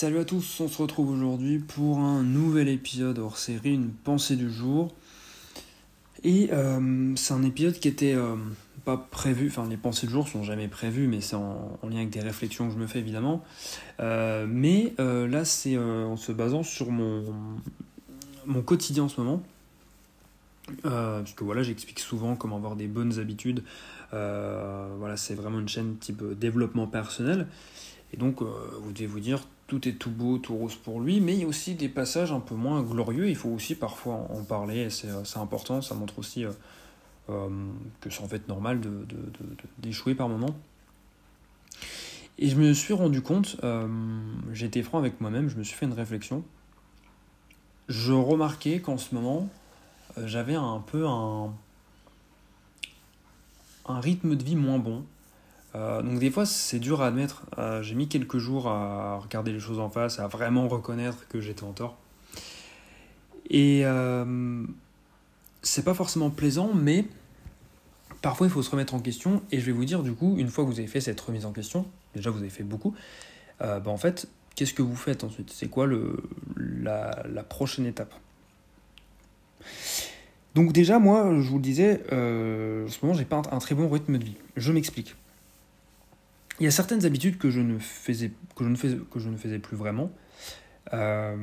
Salut à tous, on se retrouve aujourd'hui pour un nouvel épisode hors série, une pensée du jour. Et euh, c'est un épisode qui était euh, pas prévu, enfin les pensées du jour sont jamais prévues, mais c'est en, lien avec des réflexions que je me fais évidemment. Euh, mais là c'est en se basant sur mon, mon quotidien en ce moment. parce que voilà, j'explique souvent comment avoir des bonnes habitudes. voilà, c'est vraiment une chaîne type développement personnel. Et donc, vous devez vous dire, tout est tout beau, tout rose pour lui, mais il y a aussi des passages un peu moins glorieux, il faut aussi parfois en parler, et c'est euh, important, ça montre aussi euh, euh, que c'est en fait normal d'échouer de, de, par moment. Et je me suis rendu compte, été franc avec moi-même, je me suis fait une réflexion. Je remarquais qu'en ce moment, j'avais un peu un, un rythme de vie moins bon. Euh, donc des fois c'est dur à admettre. Euh, j'ai mis quelques jours à regarder les choses en face, à vraiment reconnaître que j'étais en tort. Et euh, c'est pas forcément plaisant, mais parfois il faut se remettre en question. Et je vais vous dire du coup, une fois que vous avez fait cette remise en question, déjà vous avez fait beaucoup, bah, en fait, qu'est-ce que vous faites ensuite? C'est quoi la, prochaine étape? Donc déjà, moi, je vous le disais, en ce moment, j'ai pas un très bon rythme de vie. Je m'explique. Il y a certaines habitudes que je ne faisais, que je ne faisais, je plus vraiment. Euh,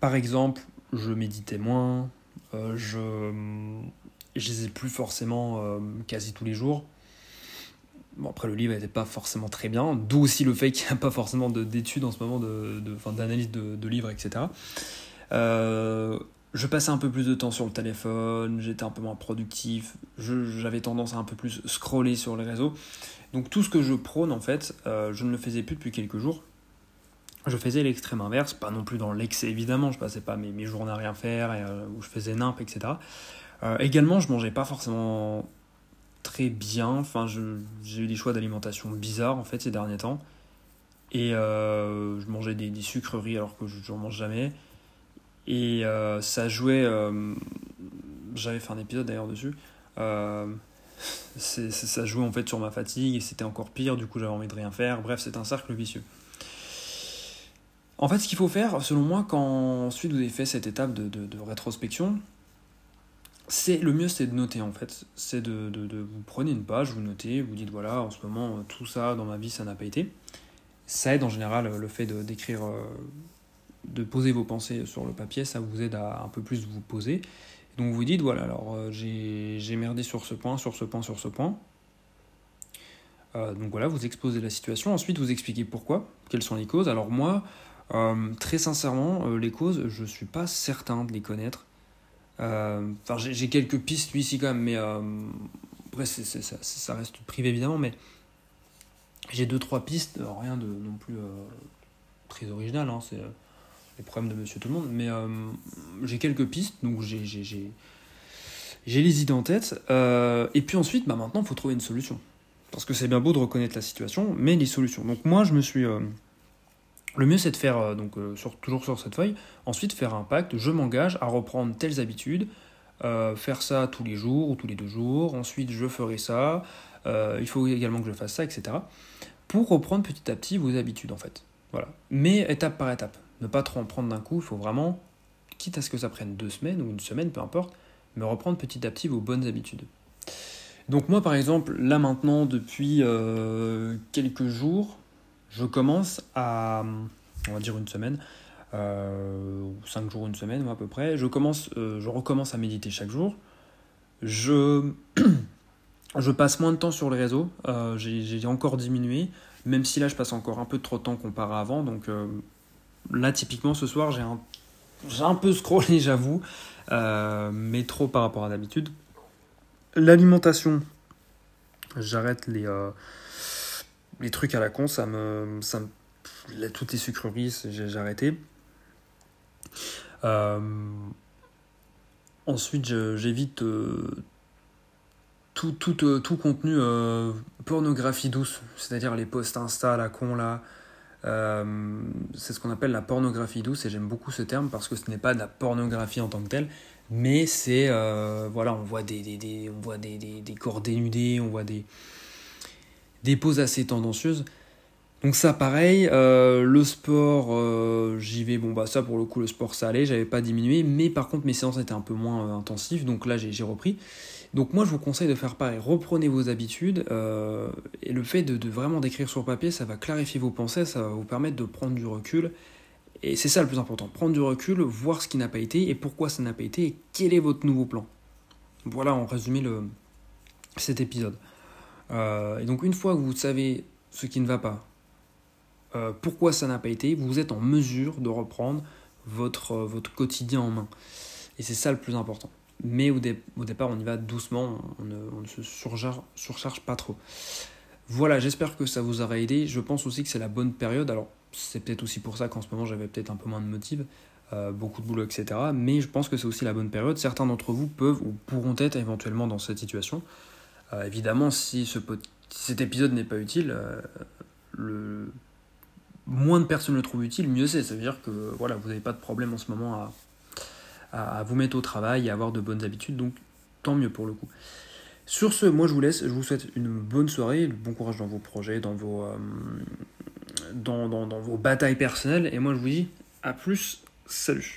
par exemple, je méditais moins, euh, je ne lisais plus forcément euh, quasi tous les jours. Bon, après, le livre n'était pas forcément très bien, d'où aussi le fait qu'il n'y a pas forcément d'études en ce moment, d'analyse de, de, livres, etc. je passais un peu plus de temps sur le téléphone, j'étais un peu moins productif, j'avais tendance à un peu plus scroller sur les réseaux. Donc tout ce que je prône, en fait, euh, je ne le faisais plus depuis quelques jours. Je faisais l'extrême inverse, pas non plus dans l'excès évidemment, je passais pas mes, mes journées à rien faire, euh, où je faisais nimp, etc. Euh, également, je mangeais pas forcément très bien, enfin j'ai eu des choix d'alimentation bizarres en fait ces derniers temps. Et je mangeais des, sucreries alors que je n'en mange jamais. Et ça jouait. J'avais fait un épisode d'ailleurs dessus ça jouait en fait sur ma fatigue et c'était encore pire, du coup j'avais envie de rien faire. Bref, c'est un cercle vicieux. En fait, ce qu'il faut faire, selon moi, quand ensuite vous avez fait cette étape de, de, rétrospection, c'est le mieux, c'est de noter en fait. C'est de, de, vous prenez une page, vous notez, vous dites voilà, en ce moment, tout ça dans ma vie, ça n'a pas été. Ça aide en général le fait d'écrire, euh, de poser vos pensées sur le papier, ça vous aide à un peu plus vous poser donc vous dites, voilà, alors euh, j'ai merdé sur ce point, sur ce point, sur ce point. Euh, donc voilà, vous exposez la situation. Ensuite, vous expliquez pourquoi, quelles sont les causes. Alors moi, euh, très sincèrement, les causes, je ne suis pas certain de les connaître. Enfin, j'ai quelques pistes, lui, ici, quand même, mais après, ça, reste privé, évidemment, mais j'ai deux, trois pistes, rien de non plus très original, hein, c'est les problèmes de monsieur tout le monde, mais euh, j'ai quelques pistes, donc j'ai, j'ai, j'ai, les idées en tête, euh, et puis ensuite, bah, maintenant, il faut trouver une solution. Parce que c'est bien beau de reconnaître la situation, mais les solutions. Donc moi, je me suis... Euh, le mieux, c'est de faire, donc sur, toujours sur cette feuille, ensuite faire un pacte, je m'engage à reprendre telles habitudes, faire ça tous les jours ou tous les deux jours, ensuite je ferai ça, il faut également que je fasse ça, etc. Pour reprendre petit à petit vos habitudes, en fait. Voilà. Mais étape par étape ne pas trop en prendre d'un coup, il faut vraiment, quitte à ce que ça prenne deux semaines ou une semaine, peu importe, me reprendre petit à petit vos bonnes habitudes. Donc moi par exemple, là maintenant, depuis euh, quelques jours, je commence à, on va dire une semaine, euh, cinq jours, une semaine à peu près, je, commence, euh, je recommence à méditer chaque jour. Je, je passe moins de temps sur les réseaux, j'ai encore diminué, même si là je passe encore un peu trop de temps comparé à avant, donc Là, typiquement, ce soir, j'ai un, un peu scrollé, j'avoue, euh, mais trop par rapport à d'habitude. L'alimentation, j'arrête les, euh, les trucs à la con, ça me. Ça toutes les sucreries, j'ai arrêté. Euh, ensuite, j'évite tout, tout, tout, contenu pornographie douce, c'est-à-dire les posts Insta la con là. Euh, c'est ce qu'on appelle la pornographie douce et j'aime beaucoup ce terme parce que ce n'est pas de la pornographie en tant que telle, mais c'est euh, voilà, on voit des, des, des on voit des, des, corps dénudés, on voit des des poses assez tendancieuses. Donc ça pareil, euh, le sport, euh, j'y vais, bon bah ça pour le coup le sport ça allait, j'avais pas diminué, mais par contre mes séances étaient un peu moins euh, intensives, donc là j'ai repris. Donc moi je vous conseille de faire pareil, reprenez vos habitudes, et le fait de, vraiment d'écrire sur papier, ça va clarifier vos pensées, ça va vous permettre de prendre du recul, et c'est ça le plus important, prendre du recul, voir ce qui n'a pas été, et pourquoi ça n'a pas été, et quel est votre nouveau plan. Voilà en résumé cet épisode. et donc une fois que vous savez ce qui ne va pas, euh, pourquoi ça n'a pas été, vous êtes en mesure de reprendre votre, euh, votre quotidien en main. Et c'est ça le plus important. Mais au, départ, on y va doucement, on ne, se surcharge, pas trop. Voilà, j'espère que ça vous aura aidé. Je pense aussi que c'est la bonne période. Alors, c'est peut-être aussi pour ça qu'en ce moment, j'avais peut-être un peu moins de motive, euh, beaucoup de boulot, etc. Mais je pense que c'est aussi la bonne période. Certains d'entre vous peuvent ou pourront être éventuellement dans cette situation. évidemment, si cet épisode n'est pas utile, le, moins de personnes le trouvent utile, mieux c'est. Ça veut dire que voilà, vous n'avez pas de problème en ce moment à, vous mettre au travail et à avoir de bonnes habitudes, donc tant mieux pour le coup. Sur ce, moi je vous laisse, je vous souhaite une bonne soirée, bon courage dans vos projets, dans vos, euh, dans vos batailles personnelles, et moi je vous dis à plus, salut